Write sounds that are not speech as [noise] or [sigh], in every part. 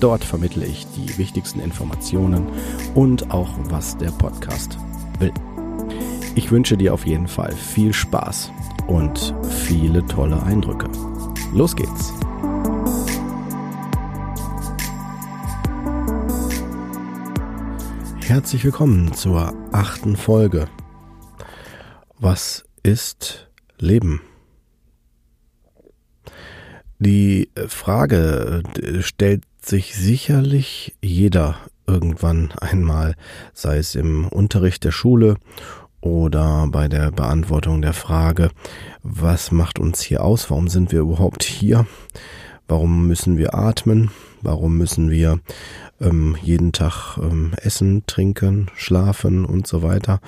Dort vermittle ich die wichtigsten Informationen und auch, was der Podcast will. Ich wünsche dir auf jeden Fall viel Spaß und viele tolle Eindrücke. Los geht's! Herzlich willkommen zur achten Folge. Was ist Leben? Die Frage äh, sich sicherlich jeder irgendwann einmal, sei es im Unterricht der Schule oder bei der Beantwortung der Frage, was macht uns hier aus? Warum sind wir überhaupt hier? Warum müssen wir atmen? Warum müssen wir ähm, jeden Tag ähm, essen, trinken, schlafen und so weiter?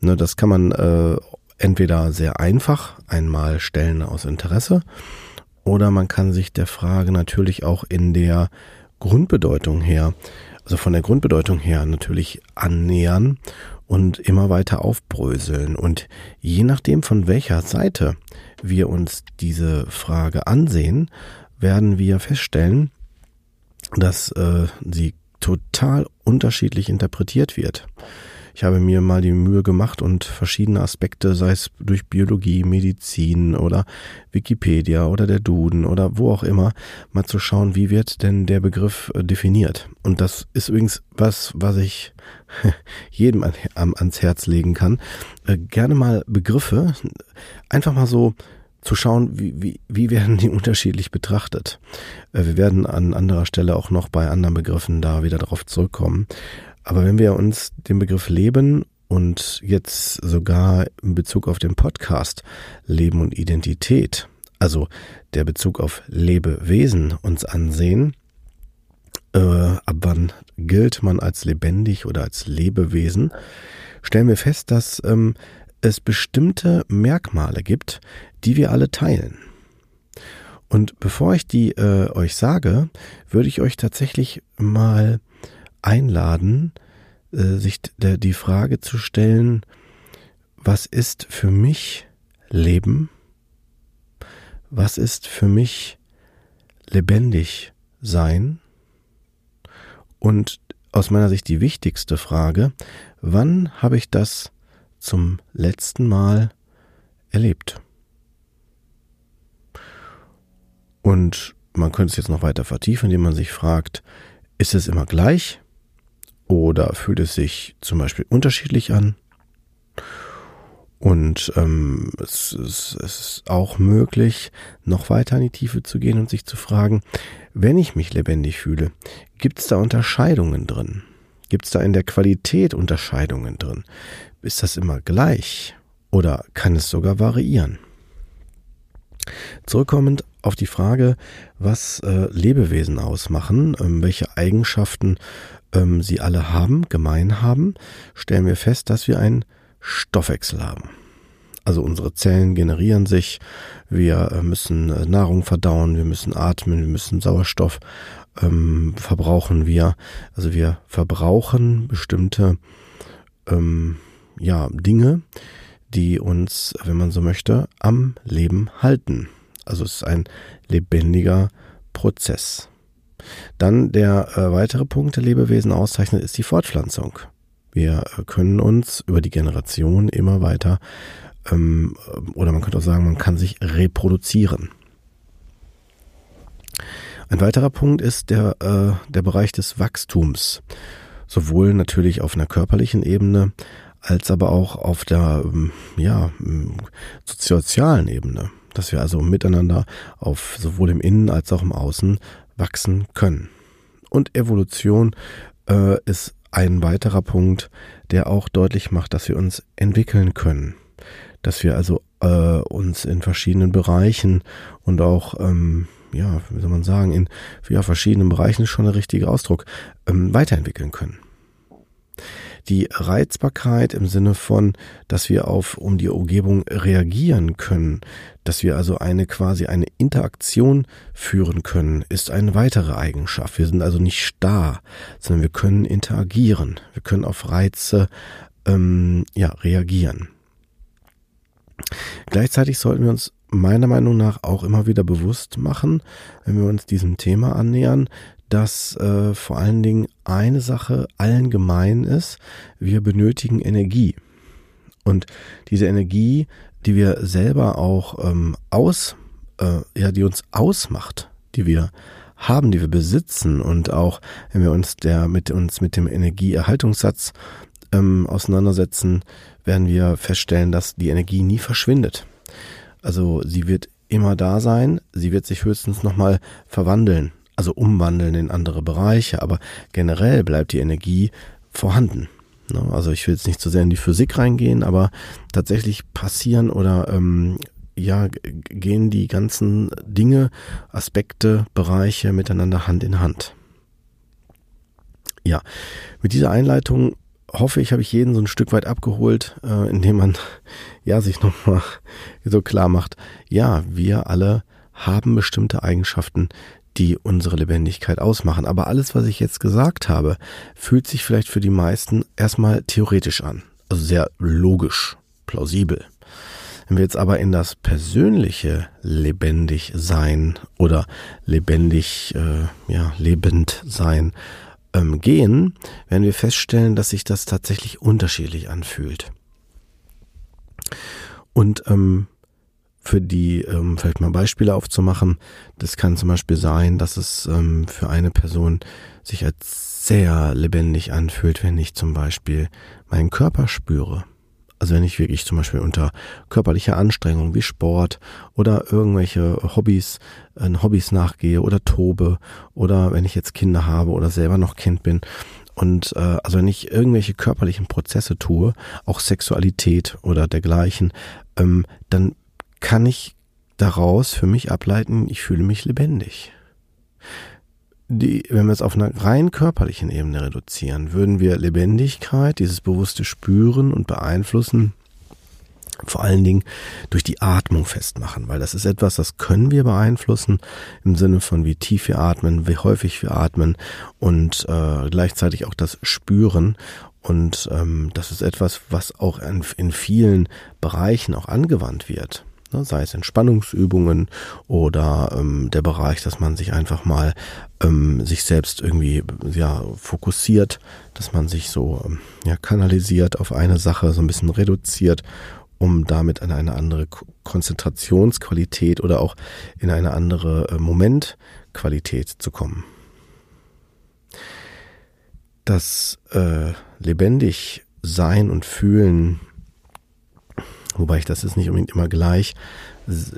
Ne, das kann man äh, entweder sehr einfach einmal stellen aus Interesse oder man kann sich der Frage natürlich auch in der Grundbedeutung her, also von der Grundbedeutung her natürlich annähern und immer weiter aufbröseln. Und je nachdem, von welcher Seite wir uns diese Frage ansehen, werden wir feststellen, dass äh, sie total unterschiedlich interpretiert wird. Ich habe mir mal die Mühe gemacht und verschiedene Aspekte, sei es durch Biologie, Medizin oder Wikipedia oder der Duden oder wo auch immer, mal zu schauen, wie wird denn der Begriff äh, definiert. Und das ist übrigens was, was ich [laughs] jedem ans Herz legen kann. Äh, gerne mal Begriffe, einfach mal so zu schauen, wie, wie, wie werden die [laughs] unterschiedlich betrachtet. Äh, wir werden an anderer Stelle auch noch bei anderen Begriffen da wieder drauf zurückkommen. Aber wenn wir uns den Begriff Leben und jetzt sogar in Bezug auf den Podcast Leben und Identität, also der Bezug auf Lebewesen uns ansehen, äh, ab wann gilt man als lebendig oder als Lebewesen, stellen wir fest, dass ähm, es bestimmte Merkmale gibt, die wir alle teilen. Und bevor ich die äh, euch sage, würde ich euch tatsächlich mal einladen, äh, sich die Frage zu stellen, was ist für mich Leben? Was ist für mich lebendig sein? Und aus meiner Sicht die wichtigste Frage, wann habe ich das zum letzten Mal erlebt? Und man könnte es jetzt noch weiter vertiefen, indem man sich fragt, ist es immer gleich? Oder fühlt es sich zum Beispiel unterschiedlich an? Und ähm, es, es, es ist auch möglich, noch weiter in die Tiefe zu gehen und sich zu fragen, wenn ich mich lebendig fühle, gibt es da Unterscheidungen drin? Gibt es da in der Qualität Unterscheidungen drin? Ist das immer gleich oder kann es sogar variieren? Zurückkommend auf die Frage, was äh, Lebewesen ausmachen, ähm, welche Eigenschaften ähm, sie alle haben, gemein haben, stellen wir fest, dass wir einen Stoffwechsel haben. Also unsere Zellen generieren sich, wir äh, müssen äh, Nahrung verdauen, wir müssen atmen, wir müssen Sauerstoff ähm, verbrauchen wir. Also wir verbrauchen bestimmte ähm, ja, Dinge, die uns, wenn man so möchte, am Leben halten. Also es ist ein lebendiger Prozess. Dann der äh, weitere Punkt, der Lebewesen auszeichnet, ist die Fortpflanzung. Wir äh, können uns über die Generation immer weiter, ähm, oder man könnte auch sagen, man kann sich reproduzieren. Ein weiterer Punkt ist der, äh, der Bereich des Wachstums. Sowohl natürlich auf einer körperlichen Ebene, als aber auch auf der ähm, ja, sozialen Ebene. Dass wir also miteinander auf sowohl im Innen als auch im Außen wachsen können. Und Evolution äh, ist ein weiterer Punkt, der auch deutlich macht, dass wir uns entwickeln können. Dass wir also äh, uns in verschiedenen Bereichen und auch ähm, ja, wie soll man sagen, in ja, verschiedenen Bereichen ist schon der richtige Ausdruck, ähm, weiterentwickeln können. Die Reizbarkeit im Sinne von, dass wir auf um die Umgebung reagieren können, dass wir also eine quasi eine Interaktion führen können, ist eine weitere Eigenschaft. Wir sind also nicht starr, sondern wir können interagieren. Wir können auf Reize ähm, ja, reagieren. Gleichzeitig sollten wir uns meiner Meinung nach auch immer wieder bewusst machen, wenn wir uns diesem Thema annähern, dass äh, vor allen Dingen eine Sache allen gemein ist, wir benötigen Energie. Und diese Energie, die wir selber auch ähm, aus, äh, ja, die uns ausmacht, die wir haben, die wir besitzen und auch, wenn wir uns der mit uns mit dem Energieerhaltungssatz ähm, auseinandersetzen, werden wir feststellen, dass die Energie nie verschwindet. Also sie wird immer da sein, sie wird sich höchstens nochmal verwandeln, also umwandeln in andere Bereiche, aber generell bleibt die Energie vorhanden. Ne? Also ich will jetzt nicht zu so sehr in die Physik reingehen, aber tatsächlich passieren oder ähm, ja, gehen die ganzen Dinge, Aspekte, Bereiche miteinander Hand in Hand. Ja, mit dieser Einleitung hoffe ich, habe ich jeden so ein Stück weit abgeholt, äh, indem man ja sich nochmal so klar macht, ja, wir alle haben bestimmte Eigenschaften, die unsere Lebendigkeit ausmachen. Aber alles, was ich jetzt gesagt habe, fühlt sich vielleicht für die meisten erstmal theoretisch an. Also sehr logisch, plausibel. Wenn wir jetzt aber in das persönliche lebendig sein oder lebendig, äh, ja, lebend sein ähm, gehen, werden wir feststellen, dass sich das tatsächlich unterschiedlich anfühlt. Und ähm, für die, ähm, vielleicht mal Beispiele aufzumachen, das kann zum Beispiel sein, dass es ähm, für eine Person sich als sehr lebendig anfühlt, wenn ich zum Beispiel meinen Körper spüre. Also wenn ich wirklich zum Beispiel unter körperlicher Anstrengung wie Sport oder irgendwelche Hobbys, äh, Hobbys nachgehe oder tobe oder wenn ich jetzt Kinder habe oder selber noch Kind bin und äh, also wenn ich irgendwelche körperlichen Prozesse tue, auch Sexualität oder dergleichen, ähm, dann kann ich daraus für mich ableiten, ich fühle mich lebendig. Die, wenn wir es auf einer rein körperlichen Ebene reduzieren, würden wir Lebendigkeit, dieses bewusste Spüren und Beeinflussen vor allen Dingen durch die Atmung festmachen, weil das ist etwas, das können wir beeinflussen im Sinne von wie tief wir atmen, wie häufig wir atmen und äh, gleichzeitig auch das Spüren und ähm, das ist etwas, was auch in, in vielen Bereichen auch angewandt wird sei es Entspannungsübungen oder ähm, der Bereich, dass man sich einfach mal ähm, sich selbst irgendwie ja fokussiert, dass man sich so ähm, ja kanalisiert auf eine Sache, so ein bisschen reduziert, um damit an eine andere Konzentrationsqualität oder auch in eine andere äh, Momentqualität zu kommen. Das äh, lebendig sein und fühlen Wobei ich das jetzt nicht unbedingt immer gleich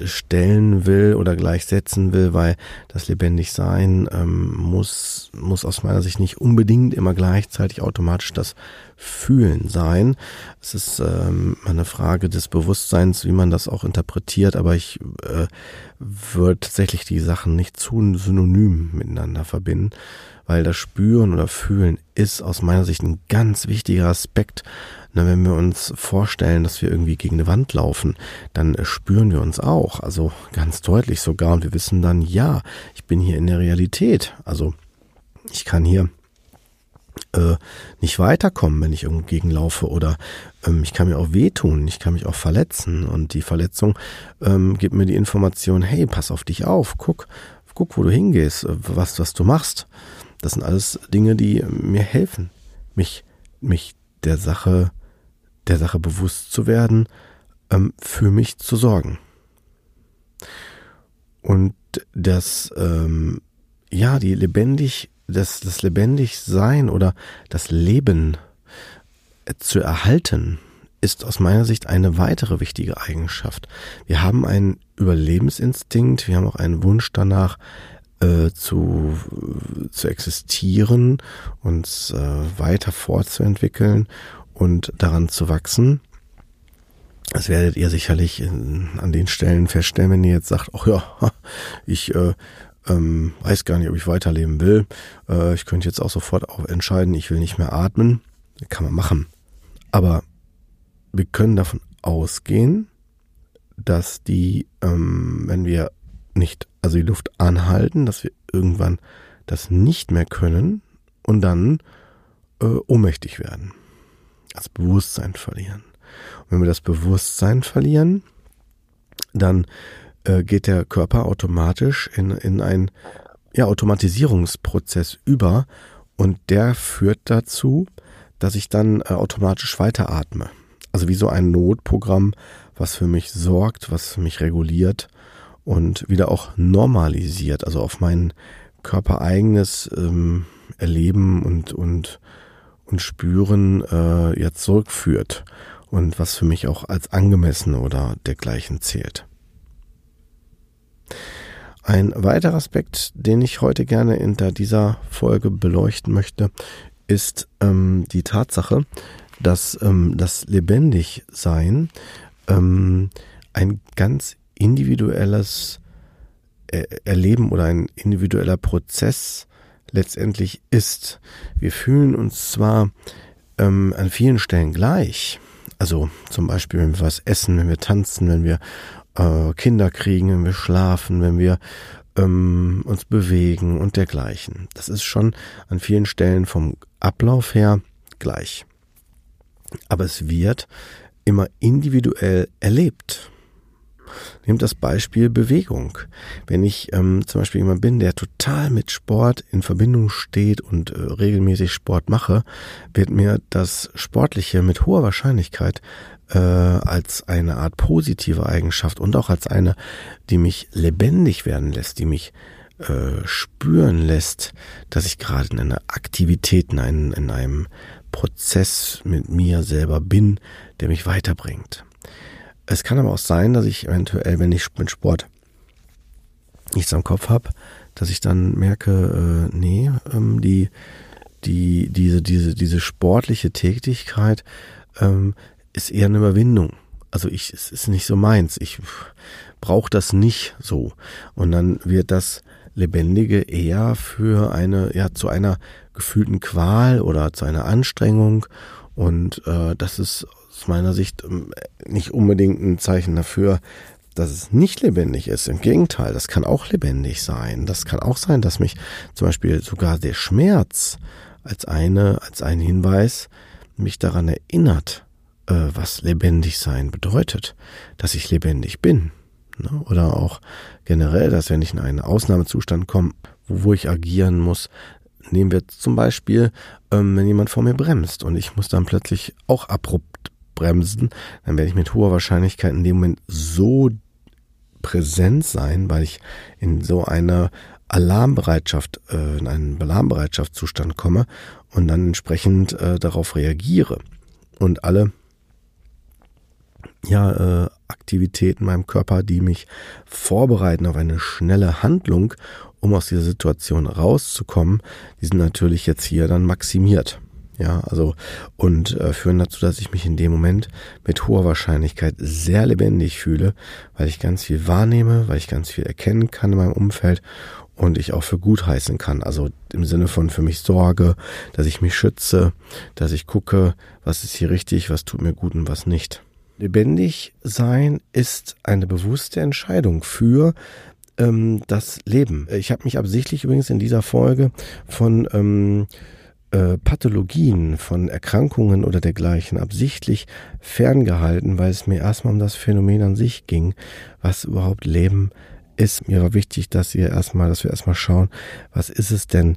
stellen will oder gleichsetzen will, weil das lebendig sein ähm, muss, muss aus meiner Sicht nicht unbedingt immer gleichzeitig automatisch das Fühlen sein. Es ist ähm, eine Frage des Bewusstseins, wie man das auch interpretiert, aber ich äh, würde tatsächlich die Sachen nicht zu synonym miteinander verbinden, weil das Spüren oder Fühlen ist aus meiner Sicht ein ganz wichtiger Aspekt na, wenn wir uns vorstellen, dass wir irgendwie gegen eine Wand laufen, dann äh, spüren wir uns auch, also ganz deutlich sogar, und wir wissen dann, ja, ich bin hier in der Realität. Also ich kann hier äh, nicht weiterkommen, wenn ich irgendwo gegenlaufe oder ähm, ich kann mir auch wehtun, ich kann mich auch verletzen und die Verletzung ähm, gibt mir die Information, hey, pass auf dich auf, guck, guck, wo du hingehst, äh, was, was du machst. Das sind alles Dinge, die mir helfen, mich, mich der Sache der Sache bewusst zu werden, ähm, für mich zu sorgen. Und das, ähm, ja, die lebendig, das, das lebendig sein oder das Leben zu erhalten, ist aus meiner Sicht eine weitere wichtige Eigenschaft. Wir haben einen Überlebensinstinkt, wir haben auch einen Wunsch danach, äh, zu, zu existieren, uns äh, weiter fortzuentwickeln und daran zu wachsen. Das werdet ihr sicherlich in, an den Stellen feststellen, wenn ihr jetzt sagt, ach ja, ich äh, ähm, weiß gar nicht, ob ich weiterleben will. Äh, ich könnte jetzt auch sofort auch entscheiden, ich will nicht mehr atmen. Kann man machen. Aber wir können davon ausgehen, dass die, ähm, wenn wir nicht, also die Luft anhalten, dass wir irgendwann das nicht mehr können und dann äh, ohnmächtig werden. Das Bewusstsein verlieren. Und wenn wir das Bewusstsein verlieren, dann äh, geht der Körper automatisch in, in einen ja, Automatisierungsprozess über und der führt dazu, dass ich dann äh, automatisch weiteratme. Also wie so ein Notprogramm, was für mich sorgt, was mich reguliert und wieder auch normalisiert, also auf mein körpereigenes ähm, Erleben und, und, und Spüren äh, jetzt zurückführt und was für mich auch als angemessen oder dergleichen zählt. Ein weiterer Aspekt, den ich heute gerne in dieser Folge beleuchten möchte, ist ähm, die Tatsache, dass ähm, das Lebendigsein ähm, ein ganz individuelles äh, Erleben oder ein individueller Prozess letztendlich ist. Wir fühlen uns zwar ähm, an vielen Stellen gleich, also zum Beispiel, wenn wir was essen, wenn wir tanzen, wenn wir äh, Kinder kriegen, wenn wir schlafen, wenn wir ähm, uns bewegen und dergleichen. Das ist schon an vielen Stellen vom Ablauf her gleich. Aber es wird immer individuell erlebt. Nehmt das Beispiel Bewegung. Wenn ich ähm, zum Beispiel jemand bin, der total mit Sport in Verbindung steht und äh, regelmäßig Sport mache, wird mir das Sportliche mit hoher Wahrscheinlichkeit äh, als eine Art positive Eigenschaft und auch als eine, die mich lebendig werden lässt, die mich äh, spüren lässt, dass ich gerade in einer Aktivität, in einem, in einem Prozess mit mir selber bin, der mich weiterbringt. Es kann aber auch sein, dass ich eventuell, wenn ich mit Sport nichts am Kopf habe, dass ich dann merke, äh, nee, ähm, die, die, diese, diese, diese sportliche Tätigkeit ähm, ist eher eine Überwindung. Also ich, es ist nicht so meins. Ich brauche das nicht so. Und dann wird das Lebendige eher für eine, ja, zu einer gefühlten Qual oder zu einer Anstrengung. Und äh, das ist aus meiner Sicht ähm, nicht unbedingt ein Zeichen dafür, dass es nicht lebendig ist. Im Gegenteil, das kann auch lebendig sein. Das kann auch sein, dass mich zum Beispiel sogar der Schmerz als eine, als ein Hinweis mich daran erinnert, äh, was lebendig sein bedeutet, dass ich lebendig bin. Ne? Oder auch generell, dass wenn ich in einen Ausnahmezustand komme, wo, ich agieren muss, nehmen wir zum Beispiel, ähm, wenn jemand vor mir bremst und ich muss dann plötzlich auch abrupt bremsen, dann werde ich mit hoher Wahrscheinlichkeit in dem Moment so präsent sein, weil ich in so einer Alarmbereitschaft, äh, in einen Alarmbereitschaftszustand komme und dann entsprechend äh, darauf reagiere. Und alle ja, äh, Aktivitäten in meinem Körper, die mich vorbereiten auf eine schnelle Handlung, um aus dieser Situation rauszukommen, die sind natürlich jetzt hier dann maximiert. Ja, also und äh, führen dazu, dass ich mich in dem Moment mit hoher Wahrscheinlichkeit sehr lebendig fühle, weil ich ganz viel wahrnehme, weil ich ganz viel erkennen kann in meinem Umfeld und ich auch für gut heißen kann. Also im Sinne von für mich sorge, dass ich mich schütze, dass ich gucke, was ist hier richtig, was tut mir gut und was nicht. Lebendig sein ist eine bewusste Entscheidung für ähm, das Leben. Ich habe mich absichtlich übrigens in dieser Folge von ähm, äh, Pathologien, von Erkrankungen oder dergleichen absichtlich ferngehalten, weil es mir erstmal um das Phänomen an sich ging, was überhaupt Leben ist. Mir war wichtig, dass ihr erstmal, dass wir erstmal schauen, was ist es denn,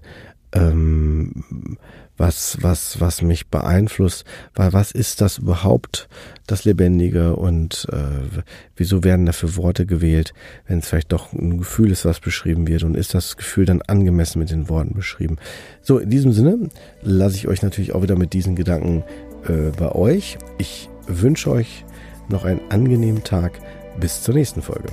ähm, was, was, was mich beeinflusst, weil was ist das überhaupt, das Lebendige und äh, wieso werden dafür Worte gewählt, wenn es vielleicht doch ein Gefühl ist, was beschrieben wird und ist das Gefühl dann angemessen mit den Worten beschrieben. So, in diesem Sinne lasse ich euch natürlich auch wieder mit diesen Gedanken äh, bei euch. Ich wünsche euch noch einen angenehmen Tag. Bis zur nächsten Folge.